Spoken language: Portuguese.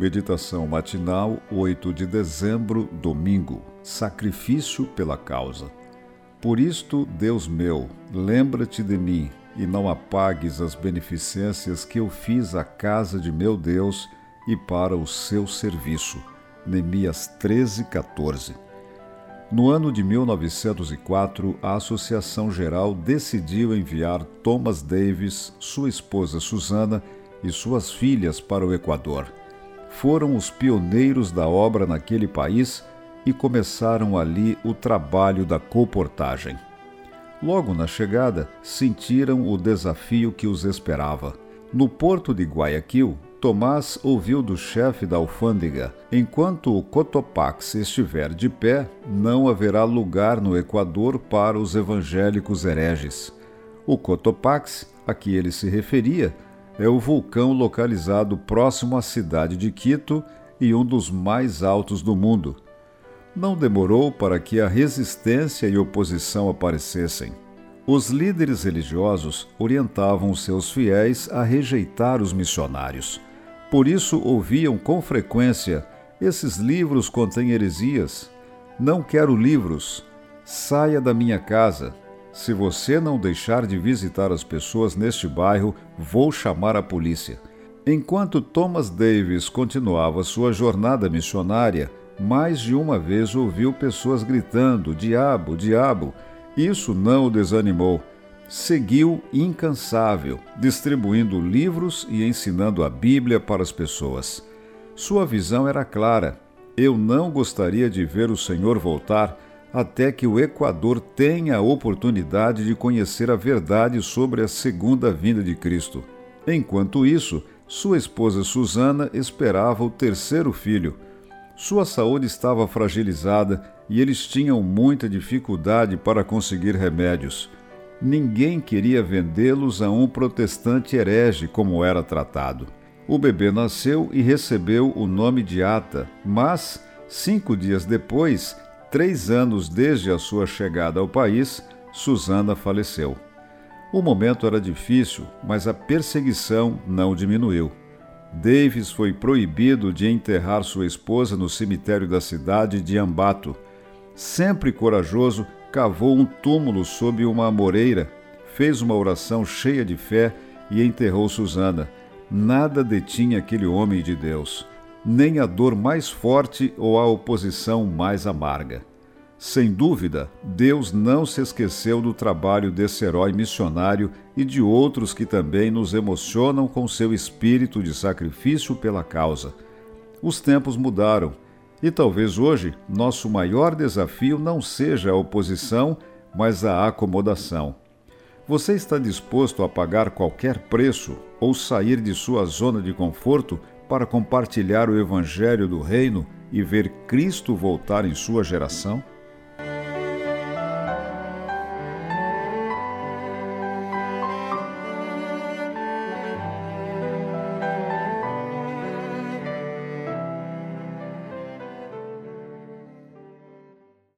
Meditação matinal, 8 de dezembro, domingo. Sacrifício pela causa. Por isto, Deus meu, lembra-te de mim e não apagues as beneficências que eu fiz à casa de meu Deus e para o seu serviço. Neemias 13, 14. No ano de 1904, a Associação Geral decidiu enviar Thomas Davis, sua esposa Susana e suas filhas para o Equador foram os pioneiros da obra naquele país e começaram ali o trabalho da comportagem. Logo na chegada, sentiram o desafio que os esperava. No porto de Guayaquil, Tomás ouviu do chefe da alfândega: enquanto o Cotopax estiver de pé, não haverá lugar no Equador para os evangélicos hereges. O Cotopax, a que ele se referia, é o vulcão localizado próximo à cidade de Quito e um dos mais altos do mundo. Não demorou para que a resistência e oposição aparecessem. Os líderes religiosos orientavam seus fiéis a rejeitar os missionários. Por isso ouviam com frequência: esses livros contêm heresias. Não quero livros. Saia da minha casa. Se você não deixar de visitar as pessoas neste bairro, vou chamar a polícia. Enquanto Thomas Davis continuava sua jornada missionária, mais de uma vez ouviu pessoas gritando: Diabo, diabo! Isso não o desanimou. Seguiu incansável, distribuindo livros e ensinando a Bíblia para as pessoas. Sua visão era clara: eu não gostaria de ver o Senhor voltar até que o Equador tenha a oportunidade de conhecer a verdade sobre a segunda vinda de Cristo. Enquanto isso, sua esposa Susana esperava o terceiro filho. Sua saúde estava fragilizada e eles tinham muita dificuldade para conseguir remédios. Ninguém queria vendê-los a um protestante herege como era tratado. O bebê nasceu e recebeu o nome de Ata, mas, cinco dias depois, três anos desde a sua chegada ao país, Susana faleceu. O momento era difícil, mas a perseguição não diminuiu. Davis foi proibido de enterrar sua esposa no cemitério da cidade de Ambato. Sempre corajoso, cavou um túmulo sob uma amoreira, fez uma oração cheia de fé e enterrou Susana. Nada detinha aquele homem de Deus nem a dor mais forte ou a oposição mais amarga. Sem dúvida, Deus não se esqueceu do trabalho desse herói missionário e de outros que também nos emocionam com seu espírito de sacrifício pela causa. Os tempos mudaram e talvez hoje nosso maior desafio não seja a oposição, mas a acomodação. Você está disposto a pagar qualquer preço ou sair de sua zona de conforto para compartilhar o Evangelho do Reino e ver Cristo voltar em sua geração?